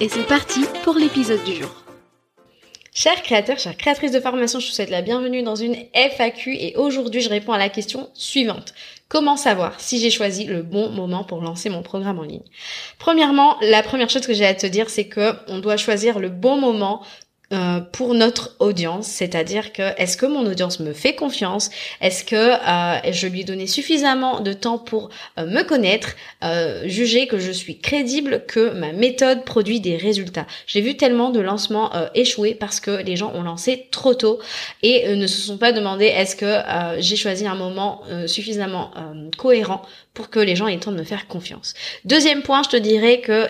et c'est parti pour l'épisode du jour. Chers créateurs, chères créatrices de formation, je vous souhaite la bienvenue dans une FAQ et aujourd'hui je réponds à la question suivante. Comment savoir si j'ai choisi le bon moment pour lancer mon programme en ligne? Premièrement, la première chose que j'ai à te dire, c'est que on doit choisir le bon moment euh, pour notre audience, c'est-à-dire que est-ce que mon audience me fait confiance? Est-ce que euh, je lui ai donné suffisamment de temps pour euh, me connaître, juger que je suis crédible, que ma méthode produit des résultats? J'ai vu tellement de lancements échouer parce que les gens ont lancé trop tôt et ne se sont pas demandé est-ce que j'ai choisi un moment suffisamment cohérent pour que les gens aient le temps de me faire confiance. Deuxième point, je te dirais que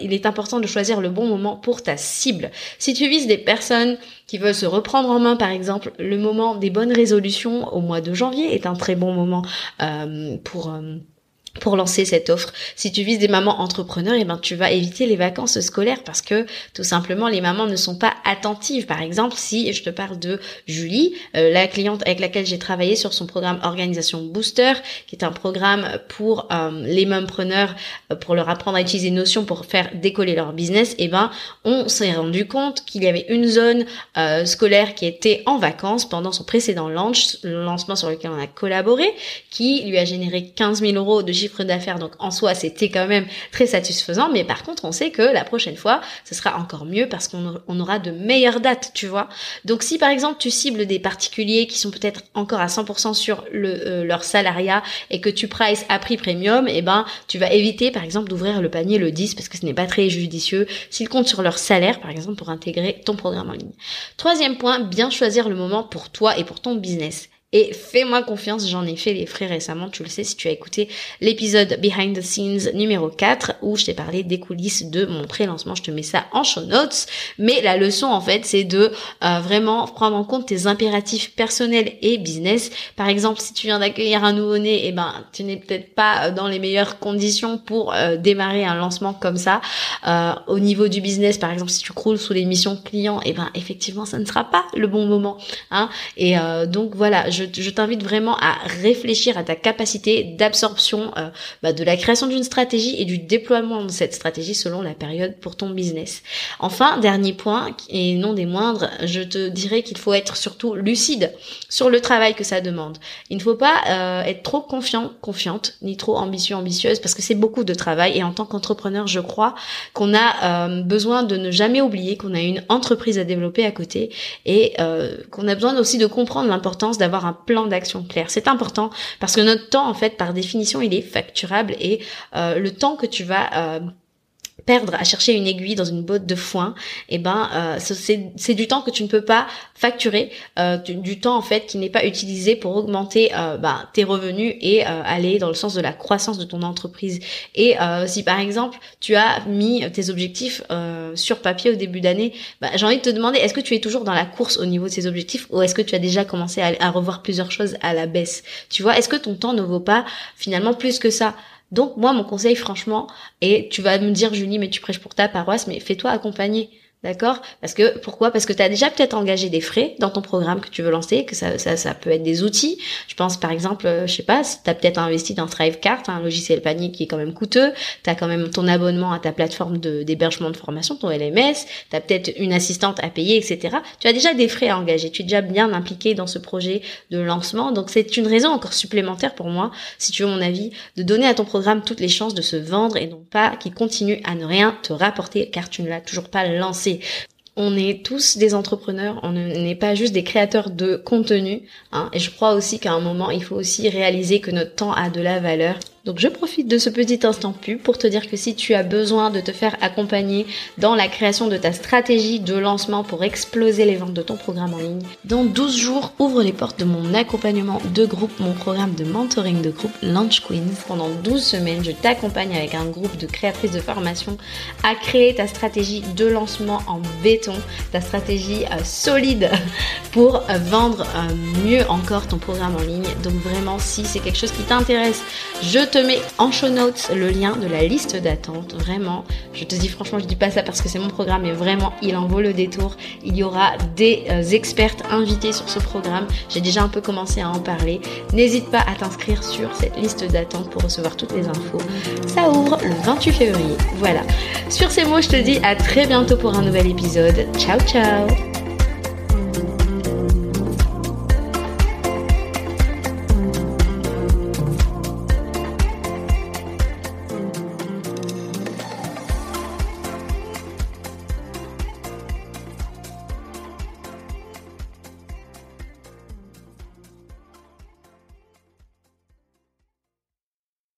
il est important de choisir le bon moment pour ta cible. Si tu vises des personnes qui veulent se reprendre en main, par exemple, le moment des bonnes résolutions au mois de janvier est un très bon moment euh, pour... Euh, pour lancer cette offre. Si tu vises des mamans entrepreneurs, eh ben tu vas éviter les vacances scolaires parce que tout simplement les mamans ne sont pas attentives. Par exemple, si je te parle de Julie, euh, la cliente avec laquelle j'ai travaillé sur son programme Organisation Booster, qui est un programme pour euh, les mompreneurs euh, pour leur apprendre à utiliser Notion pour faire décoller leur business, eh ben on s'est rendu compte qu'il y avait une zone scolaire qui était en vacances pendant son précédent launch, lancement sur lequel on a collaboré, qui lui a généré 15 000 euros de chiffre d'affaires. Donc en soi, c'était quand même très satisfaisant. Mais par contre, on sait que la prochaine fois, ce sera encore mieux parce qu'on aura de meilleures dates, tu vois. Donc si par exemple tu cibles des particuliers qui sont peut-être encore à 100% sur le, euh, leur salariat et que tu prices à prix premium, et eh ben tu vas éviter par exemple d'ouvrir le panier le 10 parce que ce n'est pas très judicieux s'ils comptent sur leur salaire par exemple pour intégrer ton programme en ligne. Troisième point, bien choisir le moment pour toi et pour ton business. Et fais-moi confiance, j'en ai fait les frais récemment, tu le sais si tu as écouté l'épisode Behind the Scenes numéro 4 où je t'ai parlé des coulisses de mon pré-lancement, je te mets ça en show notes. Mais la leçon en fait c'est de euh, vraiment prendre en compte tes impératifs personnels et business. Par exemple si tu viens d'accueillir un nouveau-né, eh ben tu n'es peut-être pas euh, dans les meilleures conditions pour euh, démarrer un lancement comme ça. au niveau du business par exemple si tu croules sous les missions clients, eh ben effectivement ça ne sera pas le bon moment. Hein et donc voilà, je, t'invite vraiment à réfléchir à ta capacité d'absorption euh, bah, de la création d'une stratégie et du déploiement de cette stratégie selon la période pour ton business. Enfin, dernier point, et non des moindres, je te dirais qu'il faut être surtout lucide sur le travail que ça demande. Il ne faut pas euh, être trop confiant, confiante, ni trop ambitieux, ambitieuse, parce que c'est beaucoup de travail. Et en tant qu'entrepreneur, je crois qu'on a euh, besoin de ne jamais oublier qu'on a une entreprise à développer à côté et qu'on a besoin aussi de comprendre l'importance d'avoir plan d'action clair. C'est important parce que notre temps, en fait, par définition, il est facturable et euh, le temps que tu vas euh, perdre à chercher une aiguille dans une botte de foin, eh ben euh, c'est du temps que tu ne peux pas facturer, euh, du, temps en fait qui n'est pas utilisé pour augmenter euh, bah, tes revenus et euh, aller dans le sens de la croissance de ton entreprise. Et si par exemple tu as mis tes objectifs sur papier au début d'année, bah, j'ai envie de te demander est-ce que tu es toujours dans la course au niveau de ces objectifs ou est-ce que tu as déjà commencé à revoir plusieurs choses à la baisse? Tu vois, est-ce que ton temps ne vaut pas finalement plus que ça? Donc moi, mon conseil, franchement, et tu vas me dire, Julie, mais tu prêches pour ta paroisse, mais fais-toi accompagner. D'accord? Parce que pourquoi? Parce que tu as déjà peut-être engagé des frais dans ton programme que tu veux lancer, que ça, ça, ça peut être des outils. Je pense par exemple, euh, je sais pas, si tu as peut-être investi dans Thrivecart, un logiciel panier qui est quand même coûteux, tu as quand même ton abonnement à ta plateforme d'hébergement de, formation, ton LMS, tu as peut-être une assistante à payer, etc. Tu as déjà des frais à engager, tu es déjà bien impliqué dans ce projet de lancement. Donc c'est une raison encore supplémentaire pour moi, si tu veux mon avis, de donner à ton programme toutes les chances de se vendre et non pas qu'il continue à ne rien te rapporter car tu ne l'as toujours pas lancé on est tous des entrepreneurs, on n'est pas juste des créateurs de contenu. Hein, et je crois aussi qu'à un moment, il faut aussi réaliser que notre temps a de la valeur Donc je profite de ce petit instant pub pour te dire que si tu as besoin de te faire accompagner dans la création de ta stratégie de lancement pour exploser les ventes de ton programme en ligne, dans 12 jours, ouvre les portes de mon accompagnement de groupe, mon programme de mentoring de groupe Launch Queens. Pendant 12 semaines, je t'accompagne avec un groupe de créatrices de formation à créer ta stratégie de lancement en béton, ta stratégie euh, solide pour euh, vendre euh, mieux encore ton programme en ligne. Donc vraiment, si c'est quelque chose qui t'intéresse, je te mets en show notes le lien de la liste d'attente. Vraiment, je te dis franchement, je dis pas ça parce que c'est mon programme, mais vraiment, il en vaut le détour. Il y aura des expertes invités sur ce programme. J'ai déjà un peu commencé à en parler. N'hésite pas à t'inscrire sur cette liste d'attente pour recevoir toutes les infos. Ça ouvre le 28 février. Voilà. Sur ces mots, je te dis à très bientôt pour un nouvel épisode. Ciao ciao